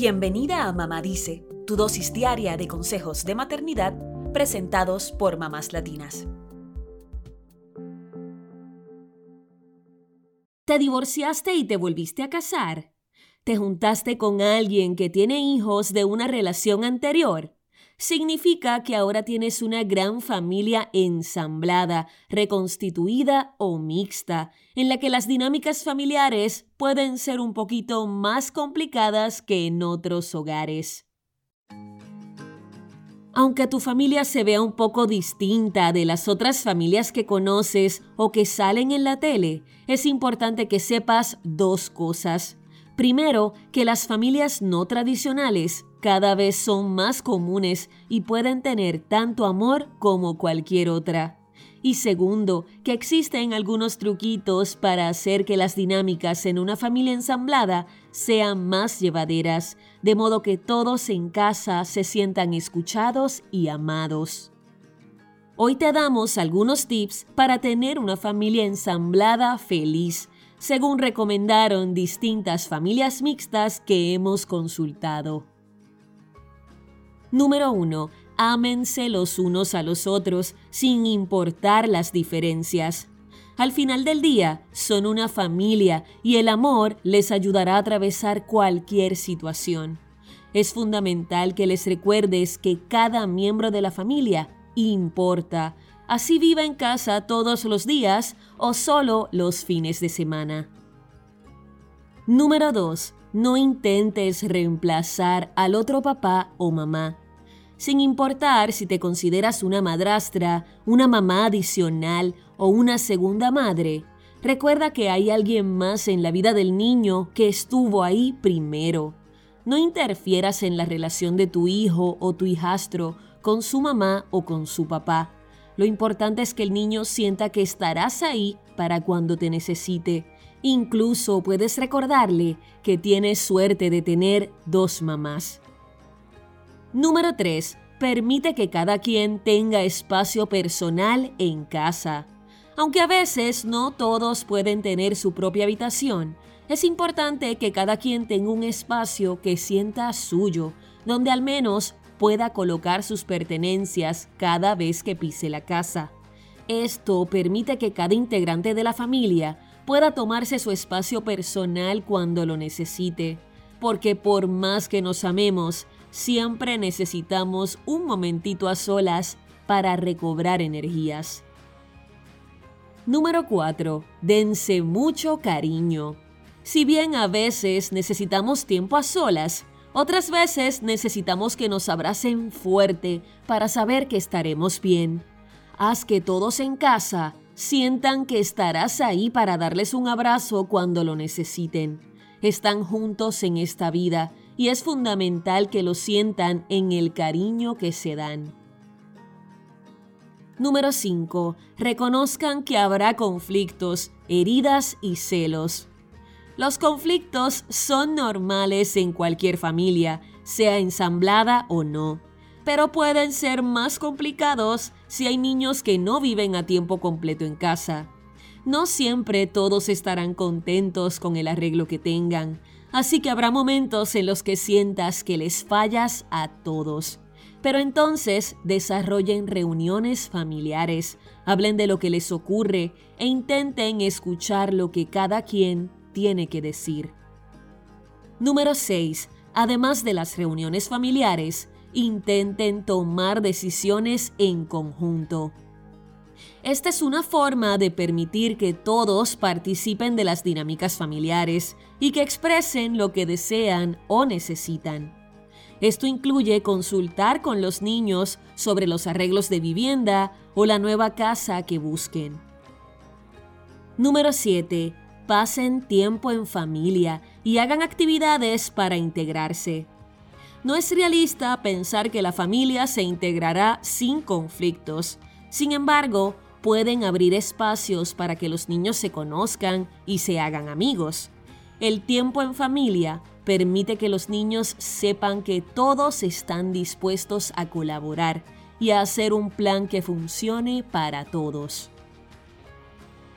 Bienvenida a Mamá Dice, tu dosis diaria de consejos de maternidad presentados por mamás latinas. ¿Te divorciaste y te volviste a casar? ¿Te juntaste con alguien que tiene hijos de una relación anterior? Significa que ahora tienes una gran familia ensamblada, reconstituida o mixta, en la que las dinámicas familiares pueden ser un poquito más complicadas que en otros hogares. Aunque tu familia se vea un poco distinta de las otras familias que conoces o que salen en la tele, es importante que sepas dos cosas. Primero, que las familias no tradicionales cada vez son más comunes y pueden tener tanto amor como cualquier otra. Y segundo, que existen algunos truquitos para hacer que las dinámicas en una familia ensamblada sean más llevaderas, de modo que todos en casa se sientan escuchados y amados. Hoy te damos algunos tips para tener una familia ensamblada feliz según recomendaron distintas familias mixtas que hemos consultado. Número 1. Ámense los unos a los otros sin importar las diferencias. Al final del día, son una familia y el amor les ayudará a atravesar cualquier situación. Es fundamental que les recuerdes que cada miembro de la familia importa, así viva en casa todos los días o solo los fines de semana. Número 2. No intentes reemplazar al otro papá o mamá. Sin importar si te consideras una madrastra, una mamá adicional o una segunda madre, recuerda que hay alguien más en la vida del niño que estuvo ahí primero. No interfieras en la relación de tu hijo o tu hijastro con su mamá o con su papá. Lo importante es que el niño sienta que estarás ahí para cuando te necesite. Incluso puedes recordarle que tienes suerte de tener dos mamás. Número 3. Permite que cada quien tenga espacio personal en casa. Aunque a veces no todos pueden tener su propia habitación, es importante que cada quien tenga un espacio que sienta suyo, donde al menos pueda colocar sus pertenencias cada vez que pise la casa. Esto permite que cada integrante de la familia pueda tomarse su espacio personal cuando lo necesite, porque por más que nos amemos, siempre necesitamos un momentito a solas para recobrar energías. Número 4. Dense mucho cariño. Si bien a veces necesitamos tiempo a solas, otras veces necesitamos que nos abracen fuerte para saber que estaremos bien. Haz que todos en casa sientan que estarás ahí para darles un abrazo cuando lo necesiten. Están juntos en esta vida y es fundamental que lo sientan en el cariño que se dan. Número 5. Reconozcan que habrá conflictos, heridas y celos. Los conflictos son normales en cualquier familia, sea ensamblada o no, pero pueden ser más complicados si hay niños que no viven a tiempo completo en casa. No siempre todos estarán contentos con el arreglo que tengan, así que habrá momentos en los que sientas que les fallas a todos. Pero entonces desarrollen reuniones familiares, hablen de lo que les ocurre e intenten escuchar lo que cada quien tiene que decir. Número 6. Además de las reuniones familiares, intenten tomar decisiones en conjunto. Esta es una forma de permitir que todos participen de las dinámicas familiares y que expresen lo que desean o necesitan. Esto incluye consultar con los niños sobre los arreglos de vivienda o la nueva casa que busquen. Número 7 pasen tiempo en familia y hagan actividades para integrarse. No es realista pensar que la familia se integrará sin conflictos. Sin embargo, pueden abrir espacios para que los niños se conozcan y se hagan amigos. El tiempo en familia permite que los niños sepan que todos están dispuestos a colaborar y a hacer un plan que funcione para todos.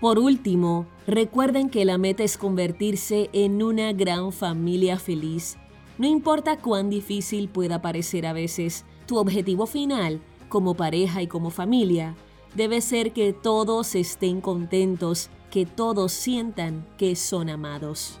Por último, recuerden que la meta es convertirse en una gran familia feliz. No importa cuán difícil pueda parecer a veces, tu objetivo final, como pareja y como familia, debe ser que todos estén contentos, que todos sientan que son amados.